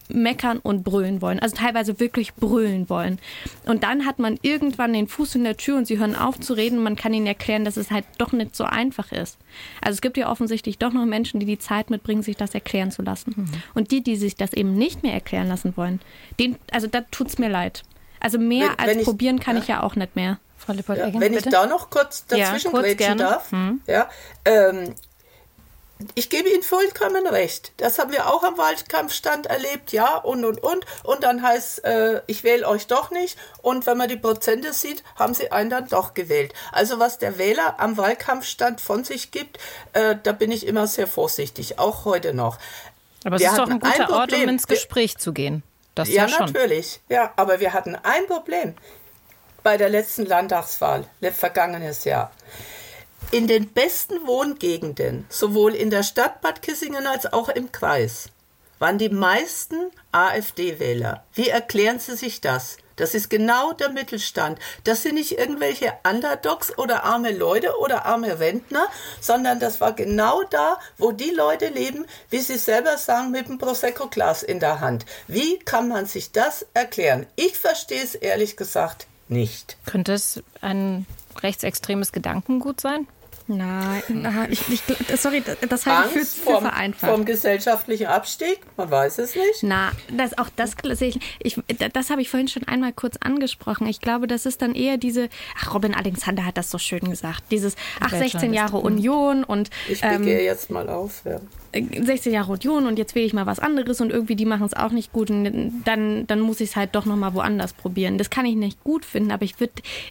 S3: meckern und brüllen wollen. Also teilweise wirklich brüllen wollen. Und dann hat man irgendwann den Fuß in der Tür und sie hören auf zu reden und man kann ihnen erklären, dass es halt doch nicht so einfach ist. Also es gibt ja offensichtlich doch noch Menschen, die die Zeit mitbringen, sich das erklären zu lassen. Mhm. Und die, die sich das eben nicht mehr erklären lassen wollen, denen, also da tut es mir leid. Also mehr wenn, als wenn probieren kann ja. ich ja auch nicht mehr.
S5: Frau ja, wenn bitte? ich da noch kurz dazwischen ja, kurz darf. Hm. Ja, ähm, ich gebe Ihnen vollkommen recht. Das haben wir auch am Wahlkampfstand erlebt, ja, und, und, und. Und dann heißt, äh, ich wähle euch doch nicht. Und wenn man die Prozente sieht, haben sie einen dann doch gewählt. Also was der Wähler am Wahlkampfstand von sich gibt, äh, da bin ich immer sehr vorsichtig, auch heute noch.
S2: Aber es wir ist doch ein guter ein Ort, um ins Gespräch wir, zu gehen. Das ja, ja
S5: natürlich. Ja, aber wir hatten ein Problem bei der letzten Landtagswahl, vergangenes Jahr. In den besten Wohngegenden, sowohl in der Stadt Bad Kissingen als auch im Kreis, waren die meisten AfD-Wähler. Wie erklären Sie sich das? Das ist genau der Mittelstand. Das sind nicht irgendwelche Underdogs oder arme Leute oder arme Rentner, sondern das war genau da, wo die Leute leben, wie Sie selber sagen, mit dem Prosecco-Glas in der Hand. Wie kann man sich das erklären? Ich verstehe es ehrlich gesagt nicht.
S2: Könnte es ein rechtsextremes Gedankengut sein?
S3: Nein, ich, ich, sorry, das halte ich für, für vereinfacht.
S5: Vom gesellschaftlichen Abstieg? Man weiß es nicht.
S3: Na, das, auch das sehe ich, ich, das habe ich vorhin schon einmal kurz angesprochen. Ich glaube, das ist dann eher diese, ach, Robin Alexander hat das so schön gesagt, dieses, ach, 16 Jahre Union und.
S5: Ich ähm, jetzt mal auf, ja.
S3: 16 Jahre Union und jetzt wähle ich mal was anderes und irgendwie die machen es auch nicht gut und dann, dann muss ich es halt doch nochmal woanders probieren. Das kann ich nicht gut finden, aber ich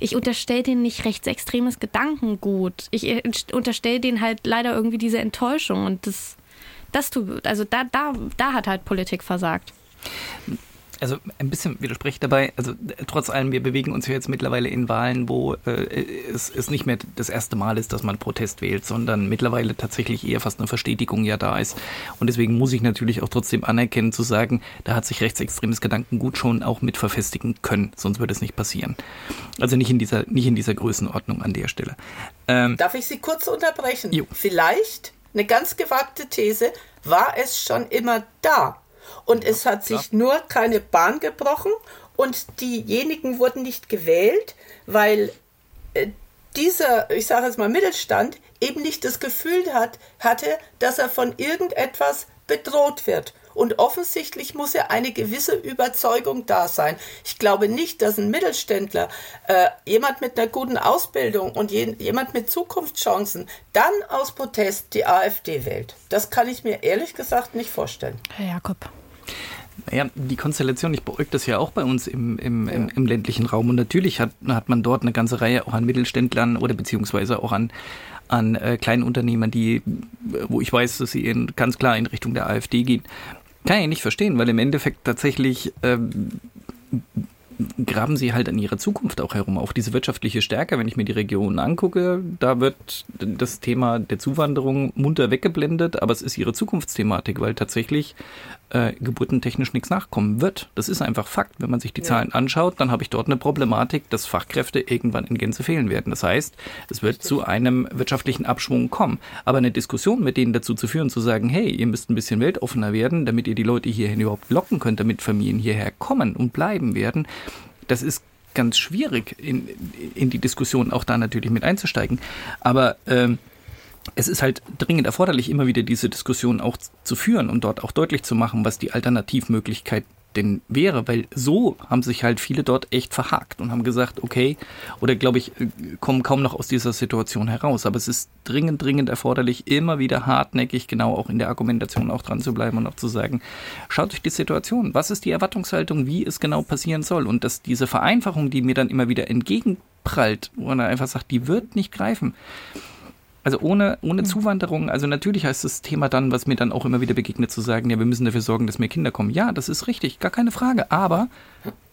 S3: ich unterstelle denen nicht rechtsextremes Gedankengut. Ich unterstelle denen halt leider irgendwie diese Enttäuschung und das, das tut, also da, da, da hat halt Politik versagt.
S4: Also ein bisschen widerspreche ich dabei. Also trotz allem, wir bewegen uns ja jetzt mittlerweile in Wahlen, wo äh, es, es nicht mehr das erste Mal ist, dass man Protest wählt, sondern mittlerweile tatsächlich eher fast eine Verstetigung ja da ist. Und deswegen muss ich natürlich auch trotzdem anerkennen zu sagen, da hat sich rechtsextremes Gedankengut schon auch mit verfestigen können, sonst würde es nicht passieren. Also nicht in dieser, nicht in dieser Größenordnung an der Stelle.
S5: Ähm, Darf ich Sie kurz unterbrechen? Jo. Vielleicht eine ganz gewagte These, war es schon immer da? Und ja, es hat klar. sich nur keine Bahn gebrochen und diejenigen wurden nicht gewählt, weil äh, dieser, ich sage jetzt mal Mittelstand, eben nicht das Gefühl hat, hatte, dass er von irgendetwas bedroht wird. Und offensichtlich muss ja eine gewisse Überzeugung da sein. Ich glaube nicht, dass ein Mittelständler, äh, jemand mit einer guten Ausbildung und je, jemand mit Zukunftschancen dann aus Protest die AfD wählt. Das kann ich mir ehrlich gesagt nicht vorstellen.
S2: Herr Jakob.
S4: Naja, die Konstellation, ich beäuge das ja auch bei uns im, im, im, im, ländlichen Raum. Und natürlich hat, hat man dort eine ganze Reihe auch an Mittelständlern oder beziehungsweise auch an, an äh, kleinen Unternehmern, die, wo ich weiß, dass sie in, ganz klar in Richtung der AfD gehen. Kann ich nicht verstehen, weil im Endeffekt tatsächlich ähm, graben sie halt an ihrer Zukunft auch herum. Auch diese wirtschaftliche Stärke, wenn ich mir die Region angucke, da wird das Thema der Zuwanderung munter weggeblendet, aber es ist ihre Zukunftsthematik, weil tatsächlich äh, geburtentechnisch nichts nachkommen wird. Das ist einfach Fakt. Wenn man sich die ja. Zahlen anschaut, dann habe ich dort eine Problematik, dass Fachkräfte irgendwann in Gänze fehlen werden. Das heißt, es wird Richtig. zu einem wirtschaftlichen Abschwung kommen. Aber eine Diskussion mit denen dazu zu führen, zu sagen, hey, ihr müsst ein bisschen weltoffener werden, damit ihr die Leute hierhin überhaupt locken könnt, damit Familien hierher kommen und bleiben werden, das ist ganz schwierig, in, in die Diskussion auch da natürlich mit einzusteigen. Aber ähm, es ist halt dringend erforderlich, immer wieder diese Diskussion auch zu führen und dort auch deutlich zu machen, was die Alternativmöglichkeit denn wäre, weil so haben sich halt viele dort echt verhakt und haben gesagt, okay, oder glaube ich, äh, kommen kaum noch aus dieser Situation heraus. Aber es ist dringend, dringend erforderlich, immer wieder hartnäckig, genau auch in der Argumentation auch dran zu bleiben und auch zu sagen, schaut euch die Situation, was ist die Erwartungshaltung, wie es genau passieren soll und dass diese Vereinfachung, die mir dann immer wieder entgegenprallt, wo man einfach sagt, die wird nicht greifen also ohne, ohne mhm. Zuwanderung, also natürlich heißt das Thema dann, was mir dann auch immer wieder begegnet, zu sagen, ja, wir müssen dafür sorgen, dass mehr Kinder kommen. Ja, das ist richtig, gar keine Frage. Aber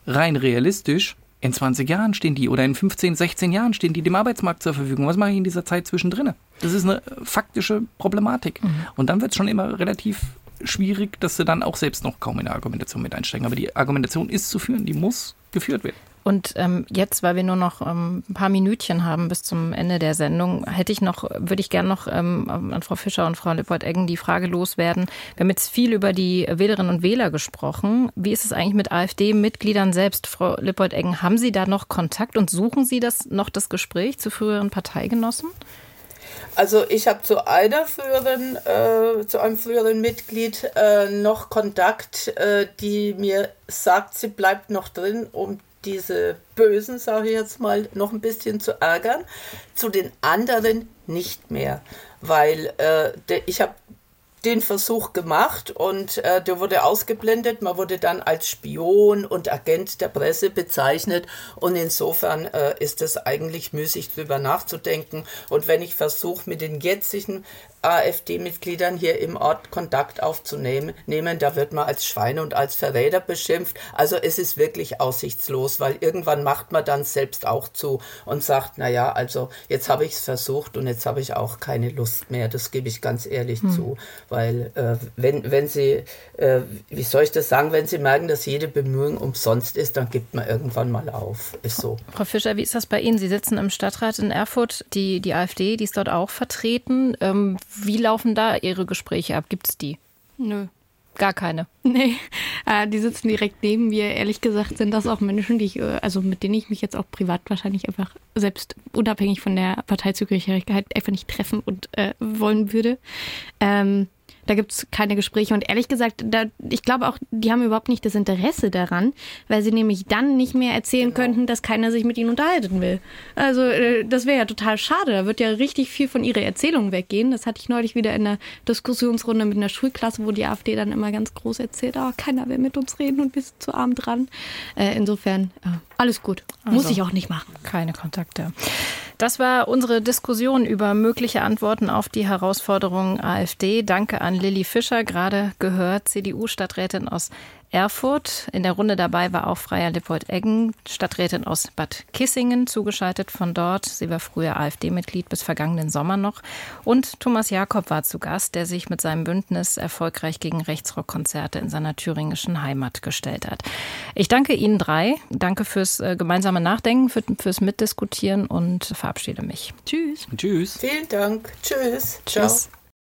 S4: rein realistisch, in 20 Jahren stehen die oder in 15, 16 Jahren stehen die dem Arbeitsmarkt zur Verfügung. Was mache ich in dieser Zeit zwischendrin? Das ist eine faktische Problematik. Mhm. Und dann wird es schon immer relativ schwierig, dass sie dann auch selbst noch kaum in der Argumentation mit einsteigen. Aber die Argumentation ist zu führen, die muss geführt werden.
S2: Und ähm, jetzt, weil wir nur noch ähm, ein paar Minütchen haben bis zum Ende der Sendung, hätte ich noch, würde ich gerne noch ähm, an Frau Fischer und Frau Lippold-Eggen die Frage loswerden. Wir haben jetzt viel über die Wählerinnen und Wähler gesprochen. Wie ist es eigentlich mit AfD-Mitgliedern selbst? Frau Lippold-Eggen, haben Sie da noch Kontakt und suchen Sie das noch das Gespräch zu früheren Parteigenossen?
S5: Also ich habe zu einer früheren, äh, zu einem früheren Mitglied äh, noch Kontakt, äh, die mir sagt, sie bleibt noch drin, um diese Bösen, sage ich jetzt mal, noch ein bisschen zu ärgern. Zu den anderen nicht mehr, weil äh, der, ich habe den Versuch gemacht und äh, der wurde ausgeblendet. Man wurde dann als Spion und Agent der Presse bezeichnet und insofern äh, ist es eigentlich müßig drüber nachzudenken. Und wenn ich versuche, mit den jetzigen AfD-Mitgliedern hier im Ort Kontakt aufzunehmen, nehmen, da wird man als Schweine und als Verräter beschimpft. Also es ist wirklich aussichtslos, weil irgendwann macht man dann selbst auch zu und sagt, na ja, also jetzt habe ich es versucht und jetzt habe ich auch keine Lust mehr. Das gebe ich ganz ehrlich hm. zu, weil äh, wenn wenn Sie, äh, wie soll ich das sagen, wenn Sie merken, dass jede Bemühung umsonst ist, dann gibt man irgendwann mal auf. Ist so.
S2: Frau Fischer, wie ist das bei Ihnen? Sie sitzen im Stadtrat in Erfurt, die die AfD, die ist dort auch vertreten. Ähm, wie laufen da Ihre Gespräche ab? Gibt es die?
S3: Nö.
S2: Gar keine. [LAUGHS]
S3: Nee, äh, die sitzen direkt neben mir. Ehrlich gesagt sind das auch Menschen, die ich, äh, also mit denen ich mich jetzt auch privat wahrscheinlich einfach selbst unabhängig von der Parteizugehörigkeit einfach nicht treffen und äh, wollen würde. Ähm, da gibt es keine Gespräche. Und ehrlich gesagt, da, ich glaube auch, die haben überhaupt nicht das Interesse daran, weil sie nämlich dann nicht mehr erzählen genau. könnten, dass keiner sich mit ihnen unterhalten will. Also äh, das wäre ja total schade. Da wird ja richtig viel von ihrer Erzählung weggehen. Das hatte ich neulich wieder in einer Diskussionsrunde mit einer Schulklasse, wo die AfD dann immer ganz groß erzählt, oh, keiner will mit uns reden und wir sind zu arm dran. Äh, insofern, äh, alles gut. Also, Muss ich auch nicht machen.
S2: Keine Kontakte. Das war unsere Diskussion über mögliche Antworten auf die Herausforderungen AfD. Danke an Lilly Fischer, gerade gehört, CDU-Stadträtin aus Erfurt. In der Runde dabei war auch Freier Lippold-Eggen, Stadträtin aus Bad Kissingen, zugeschaltet von dort. Sie war früher AfD-Mitglied bis vergangenen Sommer noch. Und Thomas Jakob war zu Gast, der sich mit seinem Bündnis erfolgreich gegen Rechtsrockkonzerte in seiner thüringischen Heimat gestellt hat. Ich danke Ihnen drei. Danke fürs äh, gemeinsame Nachdenken, für, fürs Mitdiskutieren und verabschiede mich.
S3: Tschüss.
S4: Tschüss.
S5: Vielen Dank. Tschüss. Ciao. Tschüss.